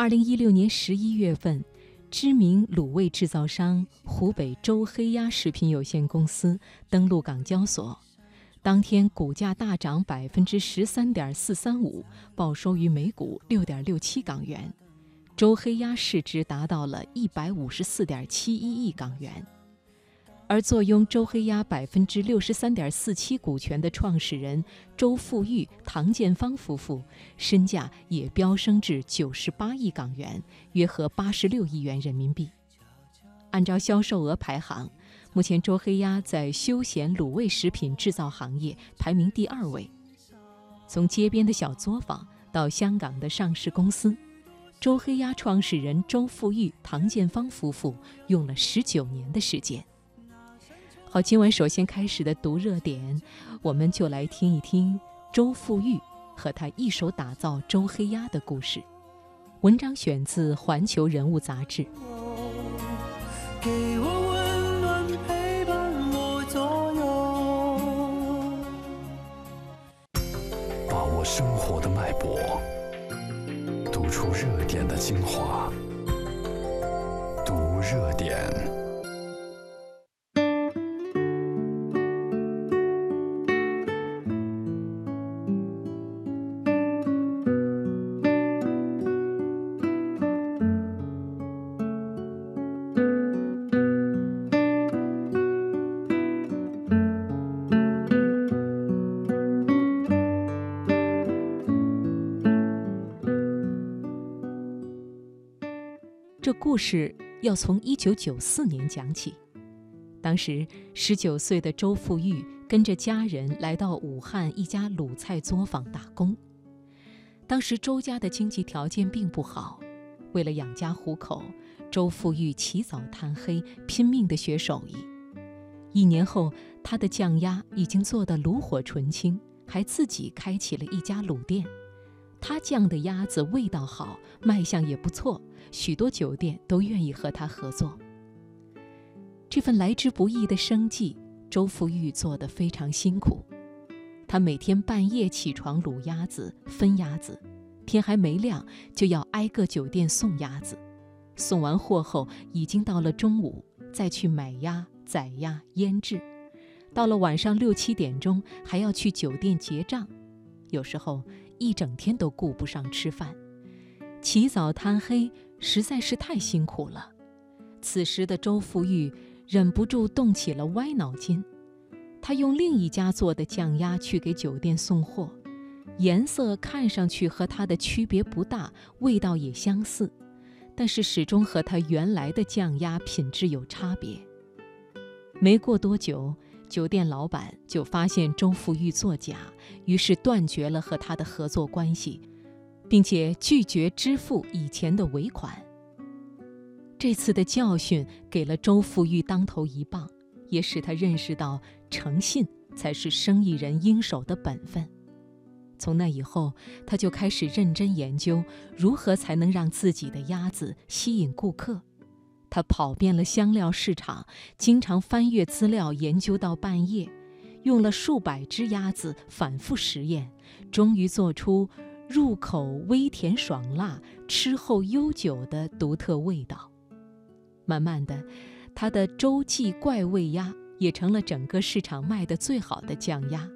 二零一六年十一月份，知名卤味制造商湖北周黑鸭食品有限公司登陆港交所，当天股价大涨百分之十三点四三五，报收于每股六点六七港元，周黑鸭市值达到了一百五十四点七一亿港元。而坐拥周黑鸭百分之六十三点四七股权的创始人周富裕、唐建芳夫妇，身价也飙升至九十八亿港元，约合八十六亿元人民币。按照销售额排行，目前周黑鸭在休闲卤味食品制造行业排名第二位。从街边的小作坊到香港的上市公司，周黑鸭创始人周富裕、唐建芳夫妇用了十九年的时间。好，今晚首先开始的读热点，我们就来听一听周富裕和他一手打造周黑鸭的故事。文章选自《环球人物》杂志。把握生活的脉搏，读出热点的精华，读热点。故事要从一九九四年讲起。当时，十九岁的周富裕跟着家人来到武汉一家卤菜作坊打工。当时，周家的经济条件并不好，为了养家糊口，周富裕起早贪黑，拼命地学手艺。一年后，他的酱鸭已经做得炉火纯青，还自己开起了一家卤店。他酱的鸭子味道好，卖相也不错。许多酒店都愿意和他合作。这份来之不易的生计，周富裕做得非常辛苦。他每天半夜起床卤鸭子、分鸭子，天还没亮就要挨个酒店送鸭子。送完货后，已经到了中午，再去买鸭、宰鸭、腌制。到了晚上六七点钟，还要去酒店结账。有时候一整天都顾不上吃饭，起早贪黑。实在是太辛苦了。此时的周富裕忍不住动起了歪脑筋，他用另一家做的酱鸭去给酒店送货，颜色看上去和他的区别不大，味道也相似，但是始终和他原来的酱鸭品质有差别。没过多久，酒店老板就发现周富裕作假，于是断绝了和他的合作关系。并且拒绝支付以前的尾款。这次的教训给了周富裕当头一棒，也使他认识到诚信才是生意人应守的本分。从那以后，他就开始认真研究如何才能让自己的鸭子吸引顾客。他跑遍了香料市场，经常翻阅资料，研究到半夜，用了数百只鸭子反复实验，终于做出。入口微甜爽辣，吃后悠久的独特味道。慢慢的，他的洲际怪味鸭也成了整个市场卖的最好的酱鸭。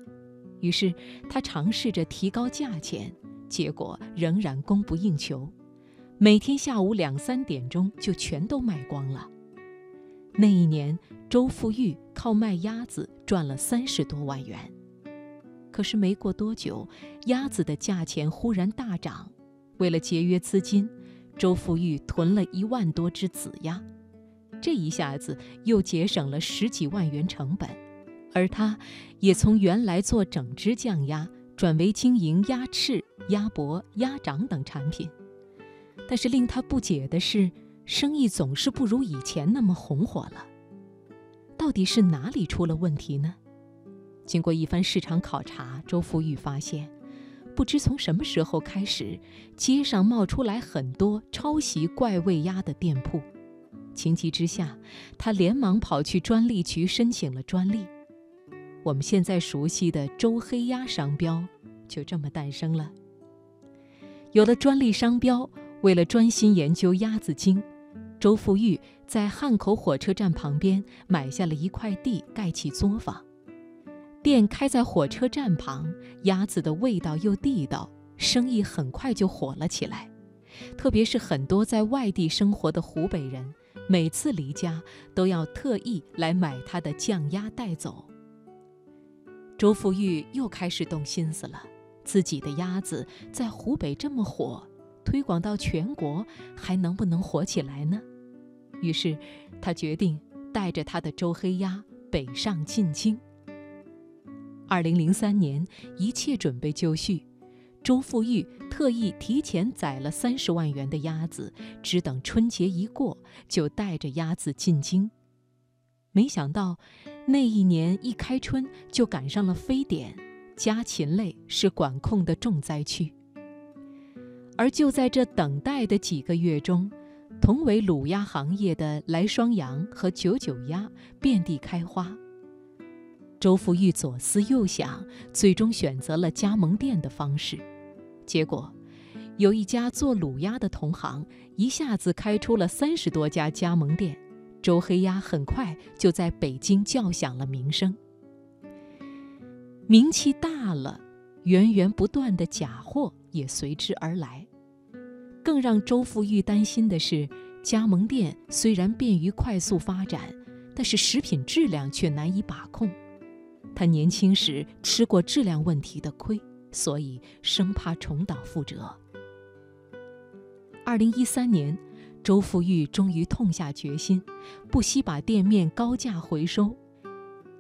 于是他尝试着提高价钱，结果仍然供不应求。每天下午两三点钟就全都卖光了。那一年，周富裕靠卖鸭子赚了三十多万元。可是没过多久，鸭子的价钱忽然大涨。为了节约资金，周富裕囤了一万多只子鸭，这一下子又节省了十几万元成本。而他，也从原来做整只酱鸭，转为经营鸭翅、鸭脖、鸭掌等产品。但是令他不解的是，生意总是不如以前那么红火了。到底是哪里出了问题呢？经过一番市场考察，周富裕发现，不知从什么时候开始，街上冒出来很多抄袭怪味鸭的店铺。情急之下，他连忙跑去专利局申请了专利。我们现在熟悉的“周黑鸭”商标就这么诞生了。有了专利商标，为了专心研究鸭子精，周富裕在汉口火车站旁边买下了一块地，盖起作坊。店开在火车站旁，鸭子的味道又地道，生意很快就火了起来。特别是很多在外地生活的湖北人，每次离家都要特意来买他的酱鸭带走。周富玉又开始动心思了，自己的鸭子在湖北这么火，推广到全国还能不能火起来呢？于是，他决定带着他的周黑鸭北上进京。二零零三年，一切准备就绪，周富裕特意提前宰了三十万元的鸭子，只等春节一过，就带着鸭子进京。没想到，那一年一开春就赶上了非典，家禽类是管控的重灾区。而就在这等待的几个月中，同为卤鸭行业的来双羊和九九鸭遍地开花。周富裕左思右想，最终选择了加盟店的方式。结果，有一家做卤鸭的同行一下子开出了三十多家加盟店，周黑鸭很快就在北京叫响了名声。名气大了，源源不断的假货也随之而来。更让周富裕担心的是，加盟店虽然便于快速发展，但是食品质量却难以把控。他年轻时吃过质量问题的亏，所以生怕重蹈覆辙。二零一三年，周富裕终于痛下决心，不惜把店面高价回收。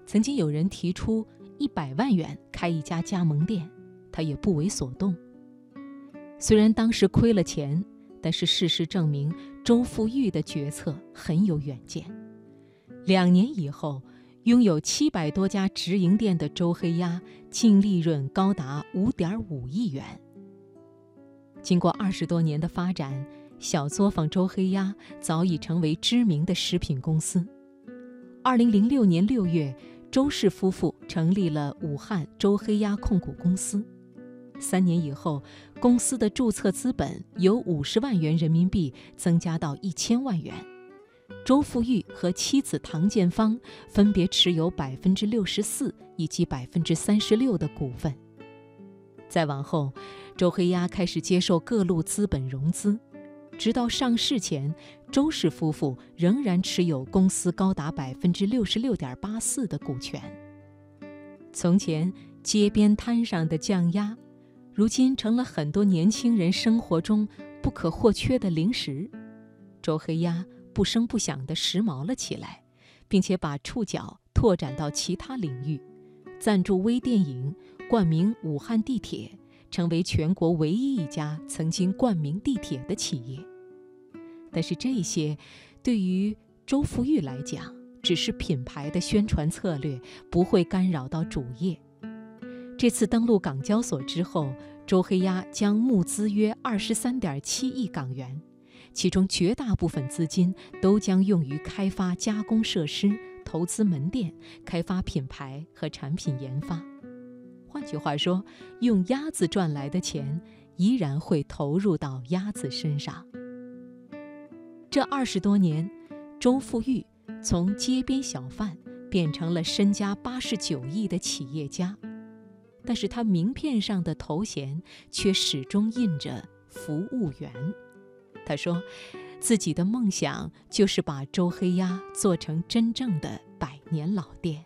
曾经有人提出一百万元开一家加盟店，他也不为所动。虽然当时亏了钱，但是事实证明周富裕的决策很有远见。两年以后。拥有七百多家直营店的周黑鸭，净利润高达五点五亿元。经过二十多年的发展，小作坊周黑鸭早已成为知名的食品公司。二零零六年六月，周氏夫妇成立了武汉周黑鸭控股公司。三年以后，公司的注册资本由五十万元人民币增加到一千万元。周富裕和妻子唐建芳分别持有百分之六十四以及百分之三十六的股份。再往后，周黑鸭开始接受各路资本融资，直到上市前，周氏夫妇仍然持有公司高达百分之六十六点八四的股权。从前街边摊上的酱鸭，如今成了很多年轻人生活中不可或缺的零食。周黑鸭。不声不响地时髦了起来，并且把触角拓展到其他领域，赞助微电影，冠名武汉地铁，成为全国唯一一家曾经冠名地铁的企业。但是这些，对于周富裕来讲，只是品牌的宣传策略，不会干扰到主业。这次登陆港交所之后，周黑鸭将募资约二十三点七亿港元。其中绝大部分资金都将用于开发加工设施、投资门店、开发品牌和产品研发。换句话说，用鸭子赚来的钱依然会投入到鸭子身上。这二十多年，周富裕从街边小贩变成了身家八十九亿的企业家，但是他名片上的头衔却始终印着“服务员”。他说：“自己的梦想就是把周黑鸭做成真正的百年老店。”